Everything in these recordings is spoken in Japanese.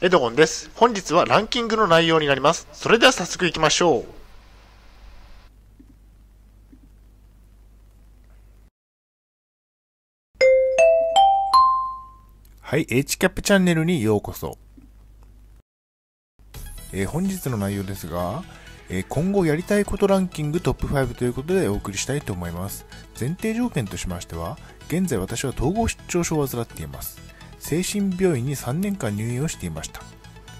エドゴンです。本日はランキングの内容になります。それでは早速行きましょう。はい、H キャップチャンネルにようこそ。えー本日の内容ですが、えー今後やりたいことランキングトップ5ということでお送りしたいと思います。前提条件としましては、現在私は統合失調症を患っています。精神病院に3年間入院をしていました。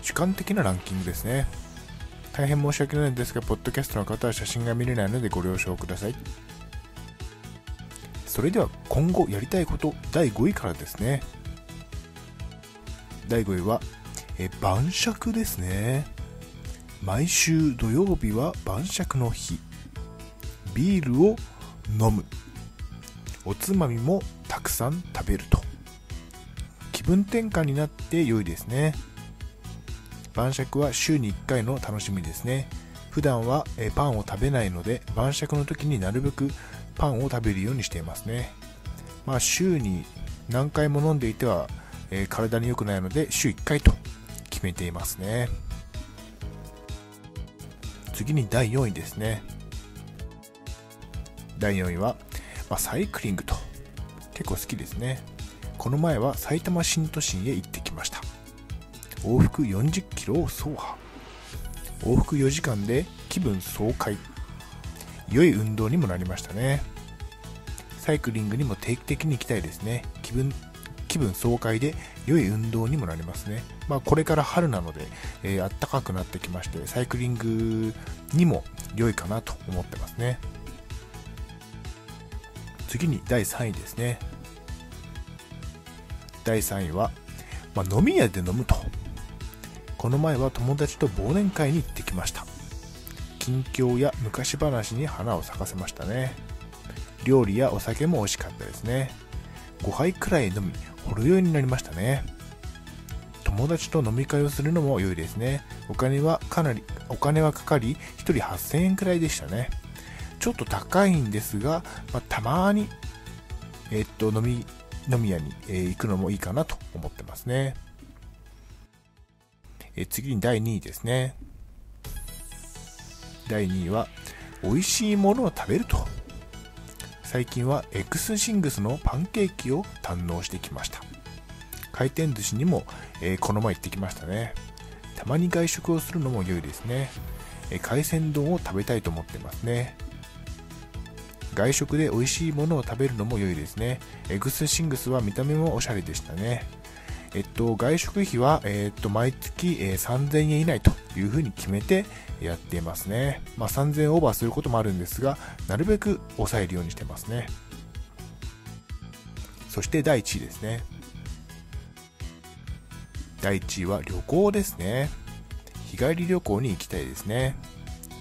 主観的なランキングですね。大変申し訳ないんですが、ポッドキャストの方は写真が見れないのでご了承ください。それでは今後やりたいこと第5位からですね。第5位は、え晩酌ですね毎週土曜日は晩酌の日ビールを飲むおつまみもたくさん食べると分転換になって良いですね。晩酌は週に1回の楽しみですね。普段はパンを食べないので晩酌の時になるべくパンを食べるようにしていますね。まあ週に何回も飲んでいてはえ体に良くないので週1回と決めていますね。次に第4位ですね。第4位は、まあ、サイクリングと。結構好きですね。この前は埼玉新都心へ行ってきました往復40キロを走破往復4時間で気分爽快良い運動にもなりましたねサイクリングにも定期的に行きたいですね気分気分爽快で良い運動にもなりますね。まあ、これから春なので、えー暖かくなってきまして、サイクリングにも良いかなと思ってますね。次に第3位ですね。第3位は、まあ、飲み屋で飲むと。この前は友達と忘年会に行ってきました。近況や昔話に花を咲かせましたね。料理やお酒も美味しかったですね。5杯くらい飲み、ほろ酔いになりましたね。友達と飲み会をするのも良いですね。お金はかなり、お金はかかり、1人8000円くらいでしたね。ちょっと高いんですが、まあ、たまに、えっと、飲み、飲み屋に、え行くのもいいかなと思ってますね。え次に第2位ですね。第2位は、美味しいものを食べると。最近は X シングスのパンケーキを堪能してきました。回転寿司にも、えーこの前行ってきましたね。たまに外食をするのも良いですね、えー海鮮丼を食べたいと思ってますね。外食で美味しいものを食べるのも良いですね X シングスは見た目もおしゃれでしたねえっと、外食費は、えっと、毎月、えー3000円以内というふうに決めてやっていますね。まあ、3000円オーバーすることもあるんですが、なるべく抑えるようにしてますね。そして第1位ですね。第1位は旅行ですね。日帰り旅行に行きたいですね。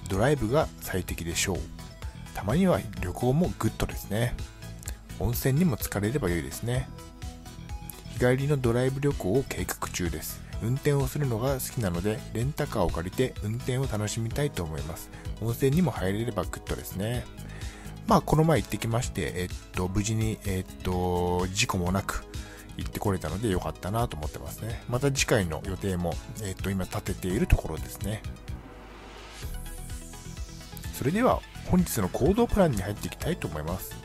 ドライブが最適でしょう。たまには旅行もグッドですね。温泉にも浸かれれば良いですね。日帰りのドライブ旅行を計画中です。運転をするのが好きなのでレンタカーを借りて運転を楽しみたいと思います。温泉にも入れればグッドですね。まあこの前行ってきましてえっと無事にえっと事故もなく行ってこれたので良かったなと思ってますね。また次回の予定もえっと今立てているところですね。それでは本日の行動プランに入っていきたいと思います。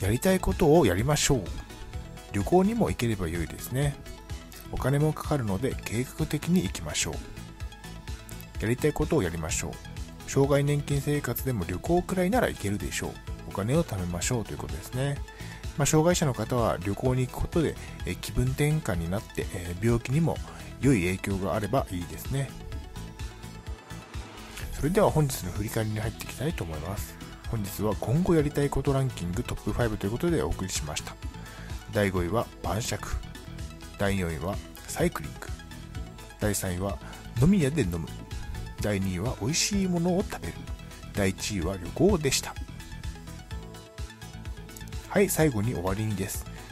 やりたいことをやりましょう。旅行にも行ければ良いですね。お金もかかるので計画的に行きましょう。やりたいことをやりましょう。障害年金生活でも旅行くらいなら行けるでしょう。お金を貯めましょうということですね。まあ、障害者の方は旅行に行くことでえ気分転換になって、え病気にも良い影響があればいいですね。それでは本日の振り返りに入っていきたいと思います。本日は今後やりたいことランキングトップ5ということでお送りしました。第5位は晩酌。第4位はサイクリング。第3位は飲み屋で飲む。第2位は美味しいものを食べる。第1位は旅行でした。はい最後に終わりにです。